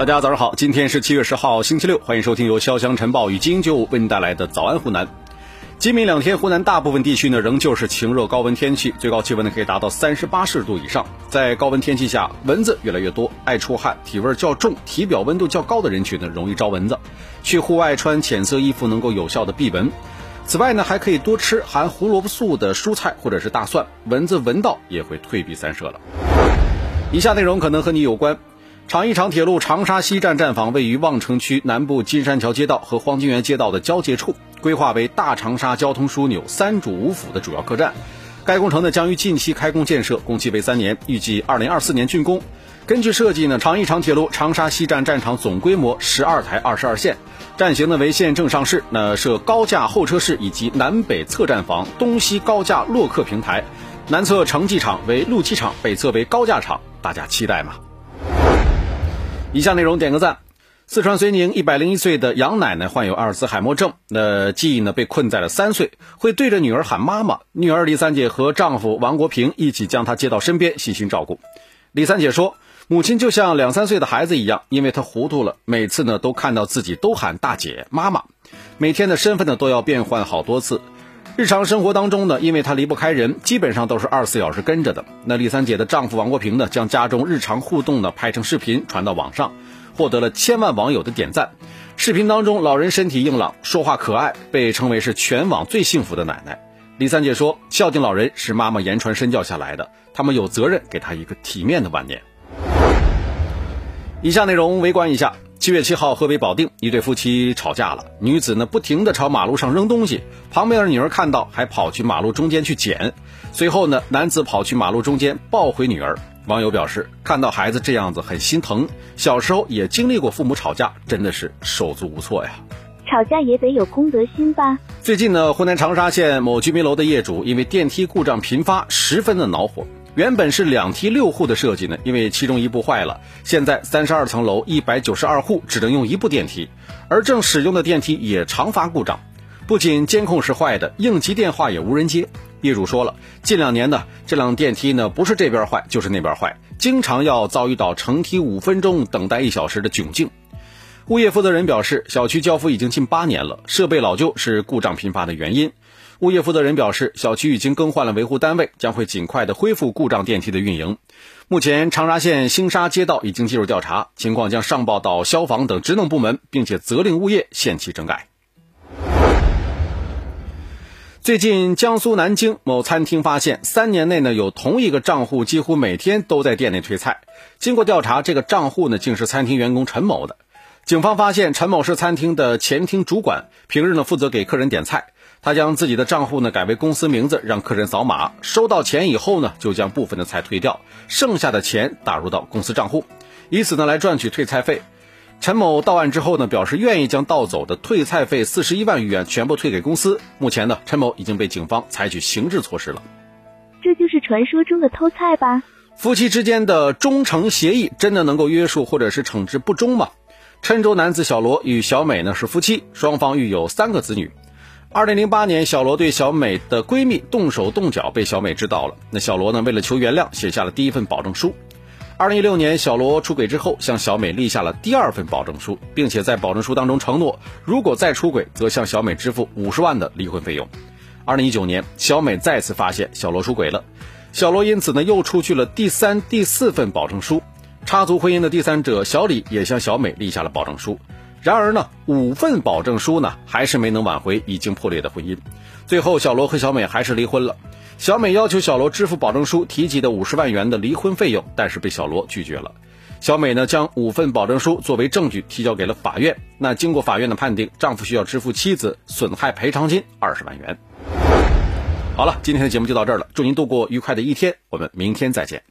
大家早上好，今天是七月十号，星期六，欢迎收听由潇湘晨报与金九五为您带来的早安湖南。今明两天，湖南大部分地区呢仍旧是晴热高温天气，最高气温呢可以达到三十八摄氏度以上。在高温天气下，蚊子越来越多，爱出汗、体味较重、体表温度较高的人群呢容易招蚊子。去户外穿浅色衣服能够有效的避蚊。此外呢，还可以多吃含胡萝卜素的蔬菜或者是大蒜，蚊子闻到也会退避三舍了。以下内容可能和你有关。长一长铁路长沙西站站房位于望城区南部金山桥街道和黄金园街道的交界处，规划为大长沙交通枢纽三主五辅的主要客站。该工程呢将于近期开工建设，工期为三年，预计二零二四年竣工。根据设计呢，长一长铁路长沙西站站场总规模十二台二十二线，站型呢为线正上式，那设高架候车室以及南北侧站房，东西高架落客平台，南侧城际场为路基场，北侧为高架场，大家期待吗？以下内容点个赞。四川遂宁一百零一岁的杨奶奶患有阿尔茨海默症，那记忆呢被困在了三岁，会对着女儿喊妈妈。女儿李三姐和丈夫王国平一起将她接到身边，细心照顾。李三姐说，母亲就像两三岁的孩子一样，因为她糊涂了，每次呢都看到自己都喊大姐、妈妈，每天的身份呢都要变换好多次。日常生活当中呢，因为她离不开人，基本上都是二十四小时跟着的。那李三姐的丈夫王国平呢，将家中日常互动呢拍成视频传到网上，获得了千万网友的点赞。视频当中，老人身体硬朗，说话可爱，被称为是全网最幸福的奶奶。李三姐说：“孝敬老人是妈妈言传身教下来的，他们有责任给她一个体面的晚年。”以下内容围观一下。七月七号，河北保定一对夫妻吵架了，女子呢不停地朝马路上扔东西，旁边的女儿看到还跑去马路中间去捡，随后呢男子跑去马路中间抱回女儿。网友表示，看到孩子这样子很心疼，小时候也经历过父母吵架，真的是手足无措呀。吵架也得有公德心吧。最近呢，湖南长沙县某居民楼的业主因为电梯故障频发，十分的恼火。原本是两梯六户的设计呢，因为其中一部坏了，现在三十二层楼一百九十二户只能用一部电梯，而正使用的电梯也常发故障，不仅监控是坏的，应急电话也无人接。业主说了，近两年呢，这辆电梯呢不是这边坏就是那边坏，经常要遭遇到乘梯五分钟等待一小时的窘境。物业负责人表示，小区交付已经近八年了，设备老旧是故障频发的原因。物业负责人表示，小区已经更换了维护单位，将会尽快的恢复故障电梯的运营。目前，长沙县星沙街道已经介入调查，情况将上报到消防等职能部门，并且责令物业限期整改。最近，江苏南京某餐厅发现，三年内呢有同一个账户几乎每天都在店内推菜。经过调查，这个账户呢竟是餐厅员工陈某的。警方发现，陈某是餐厅的前厅主管，平日呢负责给客人点菜。他将自己的账户呢改为公司名字，让客人扫码，收到钱以后呢，就将部分的菜退掉，剩下的钱打入到公司账户，以此呢来赚取退菜费。陈某到案之后呢，表示愿意将盗走的退菜费四十一万余元全部退给公司。目前呢，陈某已经被警方采取刑事措施了。这就是传说中的偷菜吧？夫妻之间的忠诚协议真的能够约束或者是惩治不忠吗？郴州男子小罗与小美呢是夫妻，双方育有三个子女。二零零八年，小罗对小美的闺蜜动手动脚，被小美知道了。那小罗呢，为了求原谅，写下了第一份保证书。二零一六年，小罗出轨之后，向小美立下了第二份保证书，并且在保证书当中承诺，如果再出轨，则向小美支付五十万的离婚费用。二零一九年，小美再次发现小罗出轨了，小罗因此呢，又出具了第三、第四份保证书。插足婚姻的第三者小李也向小美立下了保证书。然而呢，五份保证书呢，还是没能挽回已经破裂的婚姻。最后，小罗和小美还是离婚了。小美要求小罗支付保证书提及的五十万元的离婚费用，但是被小罗拒绝了。小美呢，将五份保证书作为证据提交给了法院。那经过法院的判定，丈夫需要支付妻子损害赔偿金二十万元。好了，今天的节目就到这儿了，祝您度过愉快的一天，我们明天再见。